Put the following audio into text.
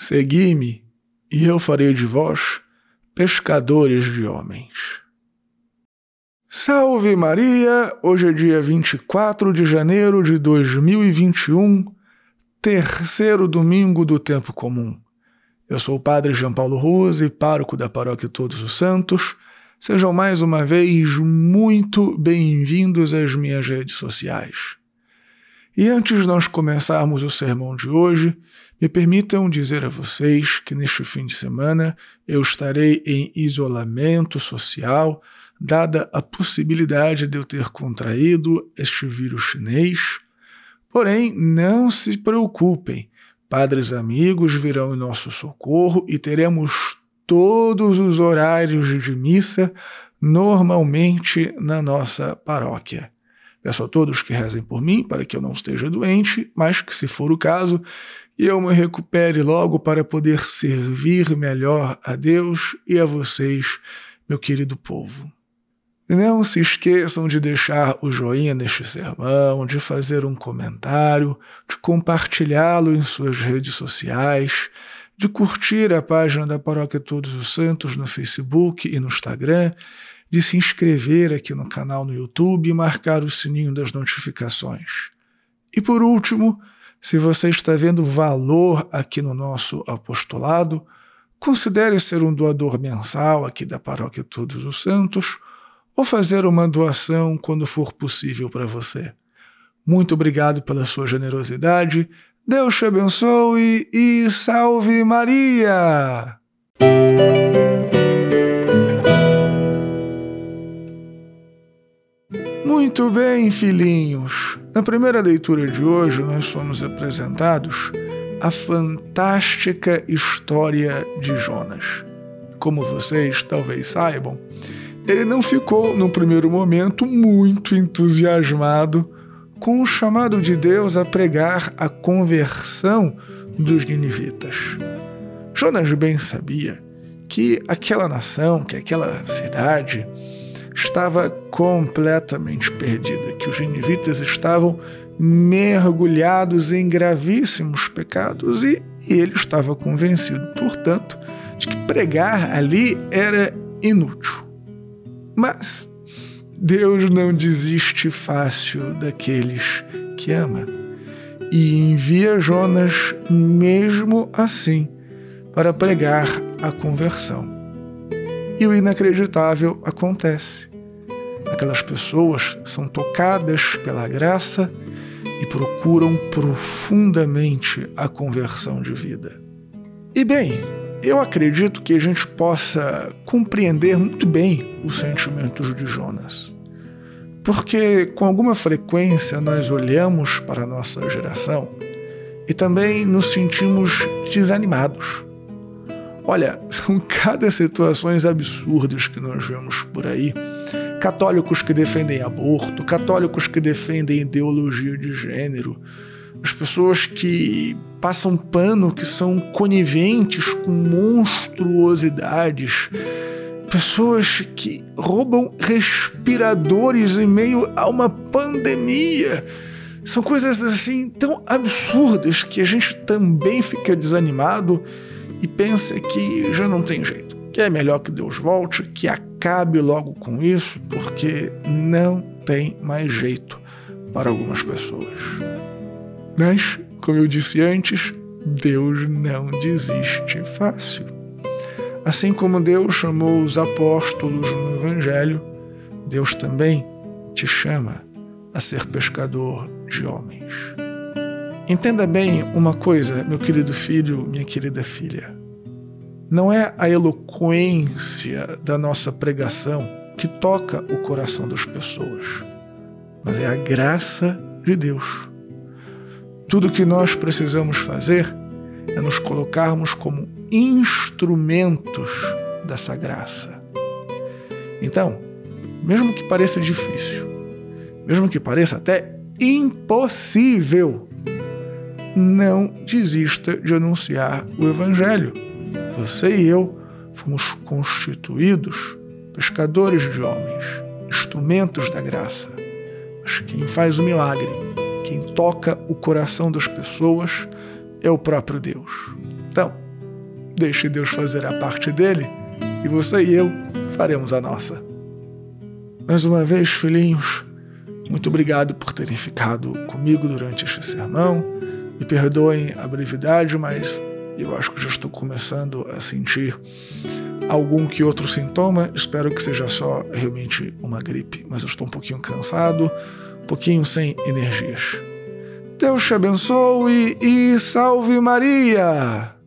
Segui-me, e eu farei de vós pescadores de homens. Salve Maria! Hoje é dia 24 de janeiro de 2021, terceiro domingo do tempo comum. Eu sou o Padre João Paulo Rose, pároco da Paróquia Todos os Santos. Sejam mais uma vez muito bem-vindos às minhas redes sociais. E antes de nós começarmos o sermão de hoje, me permitam dizer a vocês que neste fim de semana eu estarei em isolamento social, dada a possibilidade de eu ter contraído este vírus chinês. Porém, não se preocupem, padres amigos virão em nosso socorro e teremos todos os horários de missa normalmente na nossa paróquia. Peço a todos que rezem por mim para que eu não esteja doente, mas que, se for o caso, eu me recupere logo para poder servir melhor a Deus e a vocês, meu querido povo. Não se esqueçam de deixar o joinha neste sermão, de fazer um comentário, de compartilhá-lo em suas redes sociais, de curtir a página da Paróquia Todos os Santos no Facebook e no Instagram de se inscrever aqui no canal no YouTube e marcar o sininho das notificações. E por último, se você está vendo valor aqui no nosso apostolado, considere ser um doador mensal aqui da Paróquia Todos os Santos ou fazer uma doação quando for possível para você. Muito obrigado pela sua generosidade. Deus te abençoe e salve Maria! Muito bem, filhinhos. Na primeira leitura de hoje, nós somos apresentados a fantástica história de Jonas. Como vocês talvez saibam, ele não ficou, no primeiro momento, muito entusiasmado com o chamado de Deus a pregar a conversão dos ninivitas. Jonas bem sabia que aquela nação, que aquela cidade, estava completamente perdida, que os ninivitas estavam mergulhados em gravíssimos pecados e, e ele estava convencido, portanto, de que pregar ali era inútil. Mas Deus não desiste fácil daqueles que ama e envia Jonas mesmo assim para pregar a conversão. E o inacreditável acontece. Aquelas pessoas são tocadas pela graça e procuram profundamente a conversão de vida. E bem, eu acredito que a gente possa compreender muito bem os sentimentos de Jonas. Porque com alguma frequência nós olhamos para a nossa geração e também nos sentimos desanimados Olha, são cada situações absurdas que nós vemos por aí. Católicos que defendem aborto, católicos que defendem ideologia de gênero, as pessoas que passam pano, que são coniventes com monstruosidades, pessoas que roubam respiradores em meio a uma pandemia. São coisas assim tão absurdas que a gente também fica desanimado e pensa que já não tem jeito, que é melhor que Deus volte, que acabe logo com isso, porque não tem mais jeito para algumas pessoas. Mas, como eu disse antes, Deus não desiste fácil. Assim como Deus chamou os apóstolos no Evangelho, Deus também te chama a ser pescador de homens. Entenda bem uma coisa, meu querido filho, minha querida filha. Não é a eloquência da nossa pregação que toca o coração das pessoas, mas é a graça de Deus. Tudo que nós precisamos fazer é nos colocarmos como instrumentos dessa graça. Então, mesmo que pareça difícil, mesmo que pareça até impossível, não desista de anunciar o Evangelho. Você e eu fomos constituídos pescadores de homens, instrumentos da graça. Mas quem faz o milagre, quem toca o coração das pessoas, é o próprio Deus. Então, deixe Deus fazer a parte dele e você e eu faremos a nossa. Mais uma vez, filhinhos, muito obrigado por terem ficado comigo durante este sermão. Me perdoem a brevidade, mas eu acho que já estou começando a sentir algum que outro sintoma. Espero que seja só realmente uma gripe, mas eu estou um pouquinho cansado, um pouquinho sem energias. Deus te abençoe e salve Maria!